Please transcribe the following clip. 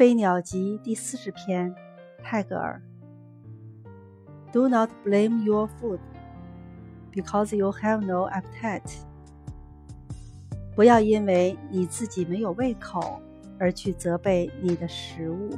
飞鸟集第四十篇泰戈尔 do not blame your food because you have no appetite 不要因为你自己没有胃口而去责备你的食物